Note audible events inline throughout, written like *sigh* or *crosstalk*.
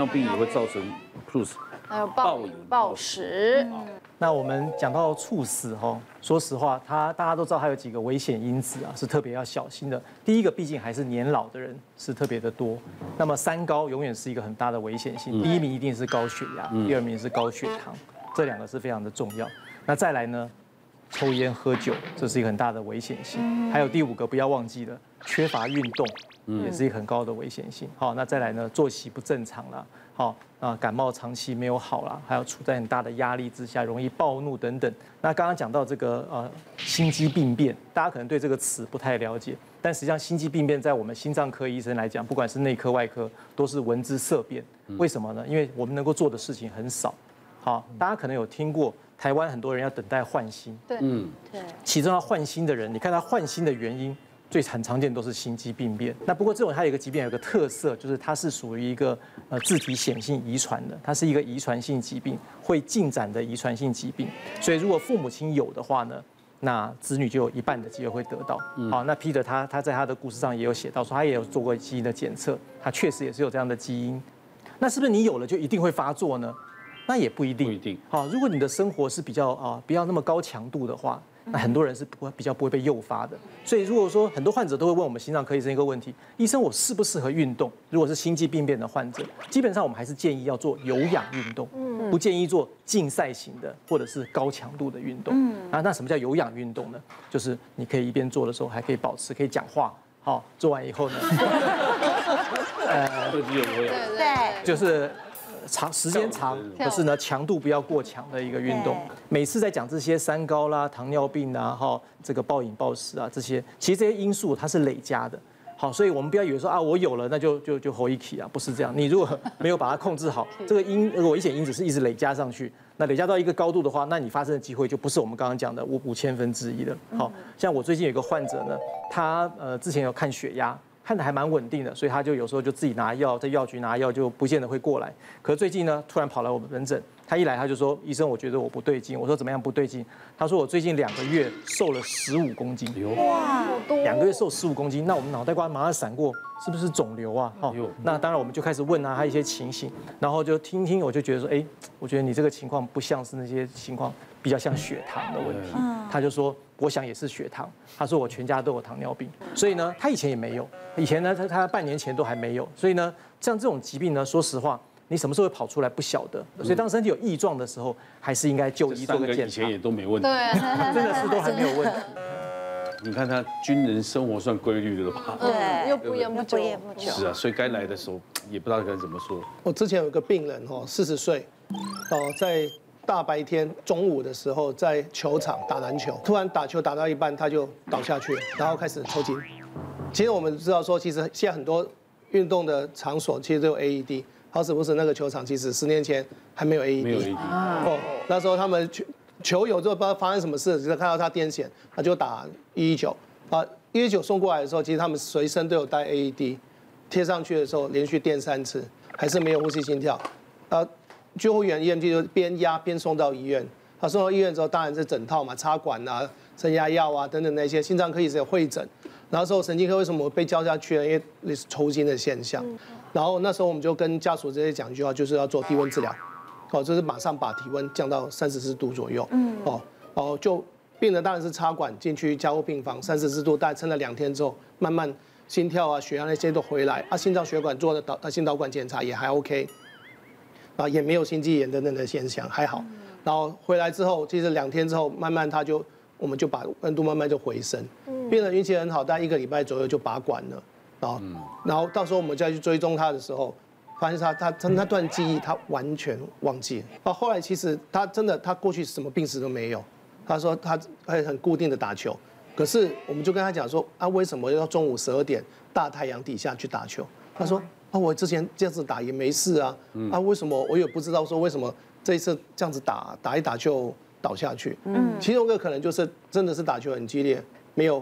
尿病也会造成 plus，还有暴饮暴食。那我们讲到猝死哈，说实话，它大家都知道它有几个危险因子啊，是特别要小心的。第一个，毕竟还是年老的人是特别的多。那么三高永远是一个很大的危险性，第一名一定是高血压，第二名是高血糖，这两个是非常的重要。那再来呢，抽烟喝酒，这是一个很大的危险性。还有第五个，不要忘记了，缺乏运动，也是一个很高的危险性。好，那再来呢，作息不正常了。好啊，感冒长期没有好啦，还有处在很大的压力之下，容易暴怒等等。那刚刚讲到这个呃心肌病变，大家可能对这个词不太了解，但实际上心肌病变在我们心脏科医生来讲，不管是内科外科，都是闻之色变。为什么呢？因为我们能够做的事情很少。好，大家可能有听过台湾很多人要等待换心，对，嗯，对，其中要换心的人，你看他换心的原因。最很常见都是心肌病变。那不过这种它有一个疾病有一个特色，就是它是属于一个呃自体显性遗传的，它是一个遗传性疾病，会进展的遗传性疾病。所以如果父母亲有的话呢，那子女就有一半的机会会得到。好，那 Peter 他他在他的故事上也有写到，说他也有做过基因的检测，他确实也是有这样的基因。那是不是你有了就一定会发作呢？那也不一定。不一定。好，如果你的生活是比较啊不要那么高强度的话。那很多人是不会比较不会被诱发的，所以如果说很多患者都会问我们心脏科医生一个问题：医生，我适不适合运动？如果是心肌病变的患者，基本上我们还是建议要做有氧运动，不建议做竞赛型的或者是高强度的运动。啊，那什么叫有氧运动呢？就是你可以一边做的时候还可以保持可以讲话，好，做完以后呢，*laughs* 呃，对对对，就是。长时间长，可是呢强度不要过强的一个运动。每次在讲这些三高啦、糖尿病啊、哈这个暴饮暴食啊这些，其实这些因素它是累加的。好，所以我们不要以为说啊我有了那就就就活一起啊，不是这样。你如果没有把它控制好，*laughs* 这个因如果危险因子是一直累加上去，那累加到一个高度的话，那你发生的机会就不是我们刚刚讲的五五千分之一了。好，像我最近有一个患者呢，他呃之前有看血压。看得还蛮稳定的，所以他就有时候就自己拿药，在药局拿药就不见得会过来。可是最近呢，突然跑来我们门诊，他一来他就说：“医生，我觉得我不对劲。”我说：“怎么样不对劲？”他说：“我最近两个月瘦了十五公斤。”哇！两个月瘦十五公斤，那我们脑袋瓜马上闪过，是不是肿瘤啊？哦，那当然我们就开始问啊，他一些情形，然后就听听，我就觉得说：“哎，我觉得你这个情况不像是那些情况，比较像血糖的问题。”他就说。我想也是血糖。他说我全家都有糖尿病，所以呢，他以前也没有。以前呢，他他半年前都还没有。所以呢，像这种疾病呢，说实话，你什么时候会跑出来不晓得。所以当身体有异状的时候，还是应该就医做个检查。以前也都没问题，对，真 *laughs* 的是都还没有问题。*laughs* 你看他军人生活算规律的了吧？对，又不烟不酒，是啊，所以该来的时候也不知道该怎么说。我之前有个病人哦，四十岁，哦，在。大白天中午的时候，在球场打篮球，突然打球打到一半，他就倒下去，然后开始抽筋。其实我们知道说，其实现在很多运动的场所其实都有 AED，好死不死那个球场其实十年前还没有 AED。没有 AED。哦，那时候他们球球友就不知道发生什么事，只是看到他癫痫，他就打一一九。啊，一一九送过来的时候，其实他们随身都有带 AED，贴上去的时候连续电三次，还是没有呼吸心跳。啊。救护员 EMT 就边压边送到医院，他送到医院之后，当然是整套嘛，插管啊、升压药啊等等那些，心脏科医生有会诊。然后说神经科为什么被叫下去呢？因为那是抽筋的现象。然后那时候我们就跟家属这些讲一句话，就是要做低温治疗，哦，就是马上把体温降到三十四度左右。嗯。哦哦，就病人当然是插管进去加护病房，三十四度，大概撑了两天之后，慢慢心跳啊、血压那些都回来，啊，心脏血管做的导心导管检查也还 OK。啊，也没有心肌炎等等的现象，还好。然后回来之后，其实两天之后，慢慢他就，我们就把温度慢慢就回升，病人运气很好，大概一个礼拜左右就拔管了。然后，然后到时候我们再去追踪他的时候，发现他他他那段记忆他完全忘记了。啊，后来其实他真的他过去什么病史都没有。他说他还很固定的打球，可是我们就跟他讲说啊，为什么要中午十二点大太阳底下去打球？他说。啊，我之前这样子打也没事啊，啊，为什么我也不知道说为什么这一次这样子打打一打就倒下去？嗯，其中一个可能就是真的是打球很激烈，没有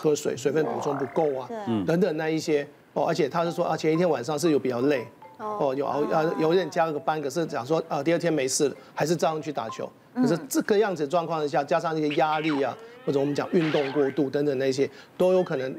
喝水，水分补充不够啊，等等那一些哦，而且他是说啊，前一天晚上是有比较累，哦，有熬啊，有点加了个班，可是讲说啊，第二天没事了，还是照样去打球。可是这个样子状况之下，加上一些压力啊，或者我们讲运动过度等等那些，都有可能。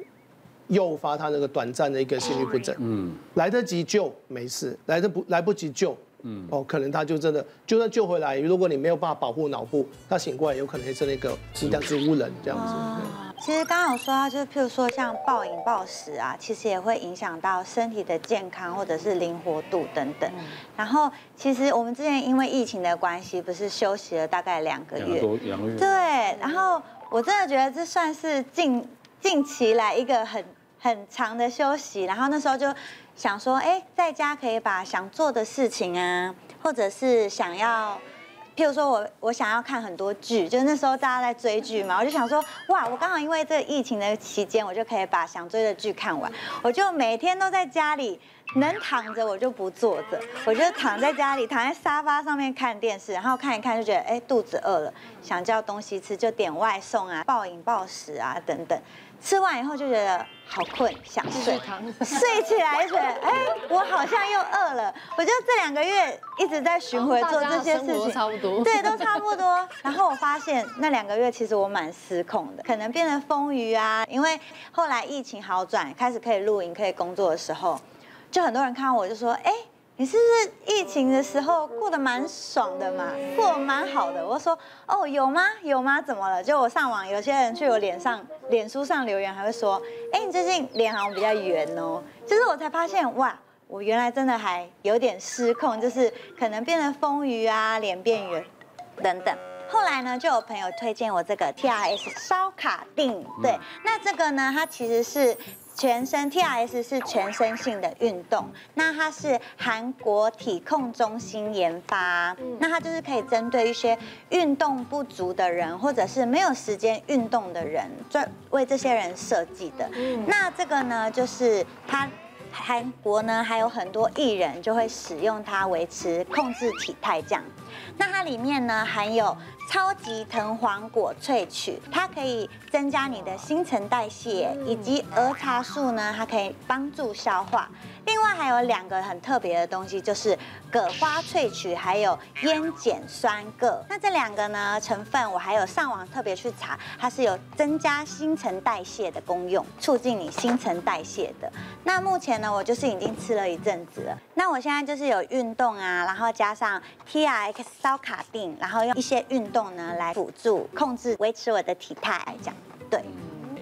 诱发他那个短暂的一个心律不整。嗯，来得及救没事，来得不来不及救，嗯，哦，可能他就真的就算救回来，如果你没有办法保护脑部，他醒过来有可能是那个是这样植物人这样子。其实刚刚有说到，就是譬如说像暴饮暴食啊，其实也会影响到身体的健康或者是灵活度等等。然后其实我们之前因为疫情的关系，不是休息了大概两个月，两个月。对，然后我真的觉得这算是近近期来一个很很长的休息。然后那时候就想说，哎，在家可以把想做的事情啊，或者是想要。譬如说我我想要看很多剧，就是那时候大家在追剧嘛，我就想说，哇，我刚好因为这个疫情的期间，我就可以把想追的剧看完。我就每天都在家里，能躺着我就不坐着，我就躺在家里，躺在沙发上面看电视，然后看一看就觉得，哎，肚子饿了，想叫东西吃就点外送啊，暴饮暴食啊等等。吃完以后就觉得好困，想睡，*laughs* 睡起来就觉得哎，我好像又饿了。我就这两个月一直在巡回做这些事情，差不多，对，都差不多。然后我发现那两个月其实我蛮失控的，可能变得丰腴啊。因为后来疫情好转，开始可以露营、可以工作的时候，就很多人看到我就说，哎。你是不是疫情的时候过得蛮爽的嘛？过得蛮好的。我说哦，有吗？有吗？怎么了？就我上网，有些人去我脸上、脸书上留言，还会说，哎，你最近脸好像比较圆哦。就是我才发现，哇，我原来真的还有点失控，就是可能变得丰腴啊，脸变圆等等。后来呢，就有朋友推荐我这个 TRS 烧卡定，对，那这个呢，它其实是。全身 TRS 是全身性的运动，那它是韩国体控中心研发，那它就是可以针对一些运动不足的人，或者是没有时间运动的人，专为这些人设计的。那这个呢，就是它韩国呢还有很多艺人就会使用它维持控制体态这样。那它里面呢含有超级藤黄果萃取，它可以增加你的新陈代谢，以及儿茶素呢，它可以帮助消化。另外还有两个很特别的东西，就是葛花萃取，还有烟碱酸铬。那这两个呢成分，我还有上网特别去查，它是有增加新陈代谢的功用，促进你新陈代谢的。那目前那，我就是已经吃了一阵子了。那我现在就是有运动啊，然后加上 TRX 烧卡定，然后用一些运动呢来辅助控制、维持我的体态来讲，对。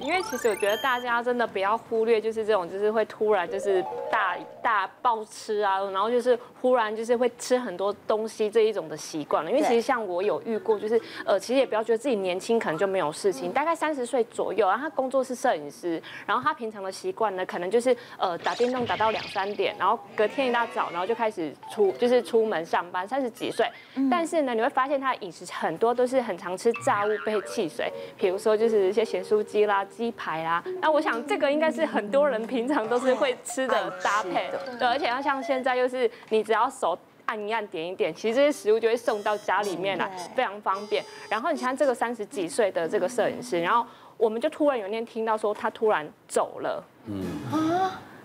因为其实我觉得大家真的不要忽略，就是这种就是会突然就是大大暴吃啊，然后就是忽然就是会吃很多东西这一种的习惯了。因为其实像我有遇过，就是呃，其实也不要觉得自己年轻可能就没有事情，大概三十岁左右，然后他工作是摄影师，然后他平常的习惯呢，可能就是呃打电动打到两三点，然后隔天一大早，然后就开始出就是出门上班，三十几岁，但是呢，你会发现他的饮食很多都是很常吃炸物配汽水，比如说就是一些咸酥鸡啦。鸡排啦，那我想这个应该是很多人平常都是会吃的搭配，对，而且要像现在又是你只要手按一按点一点，其实这些食物就会送到家里面来，非常方便。然后你像这个三十几岁的这个摄影师，然后我们就突然有一天听到说他突然走了，嗯。啊。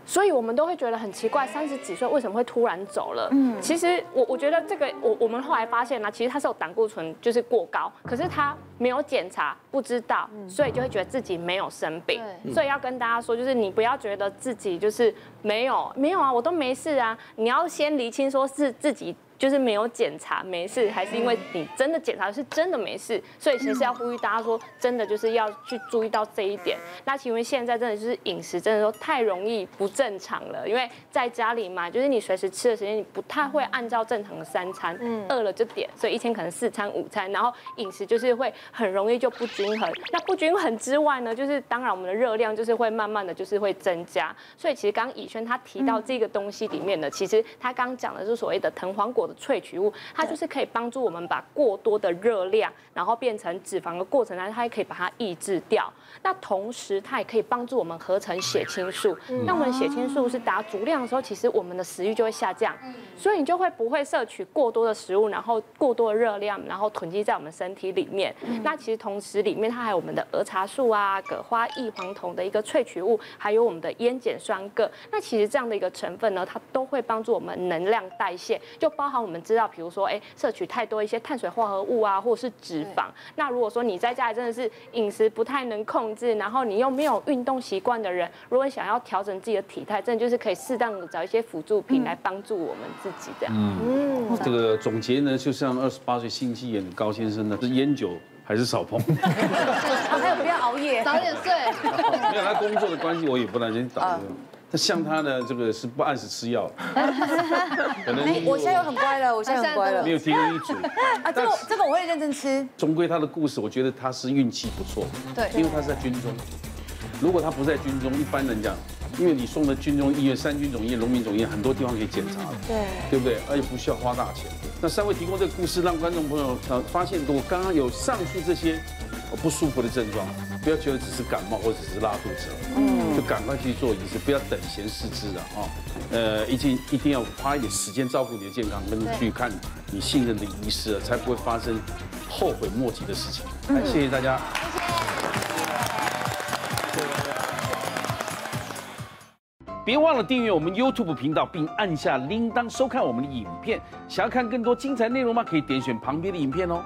所以我们都会觉得很奇怪，三十几岁为什么会突然走了？嗯，其实我我觉得这个我我们后来发现呢，其实他是有胆固醇就是过高，可是他没有检查，不知道，所以就会觉得自己没有生病。所以要跟大家说，就是你不要觉得自己就是没有没有啊，我都没事啊，你要先厘清说是自己。就是没有检查没事，还是因为你真的检查是真的没事，所以其实要呼吁大家说，真的就是要去注意到这一点。那请问现在真的就是饮食真的说太容易不正常了，因为在家里嘛，就是你随时吃的时间你不太会按照正常的三餐，嗯饿了就点，所以一天可能四餐五餐，然后饮食就是会很容易就不均衡。那不均衡之外呢，就是当然我们的热量就是会慢慢的就是会增加。所以其实刚刚以轩他提到这个东西里面呢，其实他刚讲的是所谓的藤黄果的。萃取物，它就是可以帮助我们把过多的热量，然后变成脂肪的过程当中，它也可以把它抑制掉。那同时，它也可以帮助我们合成血清素。那我们血清素是达足量的时候，其实我们的食欲就会下降，所以你就会不会摄取过多的食物，然后过多的热量，然后囤积在我们身体里面。那其实同时里面它还有我们的儿茶素啊、葛花异黄酮的一个萃取物，还有我们的烟碱酸铬。那其实这样的一个成分呢，它都会帮助我们能量代谢，就包含。我们知道，比如说，哎，摄取太多一些碳水化合物啊，或者是脂肪。那如果说你在家里真的是饮食不太能控制，然后你又没有运动习惯的人，如果想要调整自己的体态，真的就是可以适当的找一些辅助品来帮助我们自己这样。嗯，这个总结呢，就像二十八岁心肌炎的高先生呢，是烟酒还是少碰？*laughs* 还有不要熬夜，早点睡。*laughs* 没有他工作的关系，我也不能先倒。那 *laughs* 像他呢，这个是不按时吃药，*laughs* 可能我现在又很乖了，*laughs* 我现在很乖了，没有听一组啊，这个这个我会认真吃。终归他的故事，我觉得他是运气不错，对，因为他是在军中。如果他不在军中，一般人讲，因为你送的军中医院、三军总医院、农民总医院，很多地方可以检查，对，对不对？而且不需要花大钱。那三位提供这个故事，让观众朋友发现，我刚刚有上述这些不舒服的症状，不要觉得只是感冒或者只是拉肚子，嗯，就赶快去做饮食，不要等闲视之了啊。呃，一定一定要花一点时间照顾你的健康，跟去看你信任的医师，才不会发生后悔莫及的事情。来，谢谢大家。别忘了订阅我们 YouTube 频道，并按下铃铛收看我们的影片。想要看更多精彩内容吗？可以点选旁边的影片哦。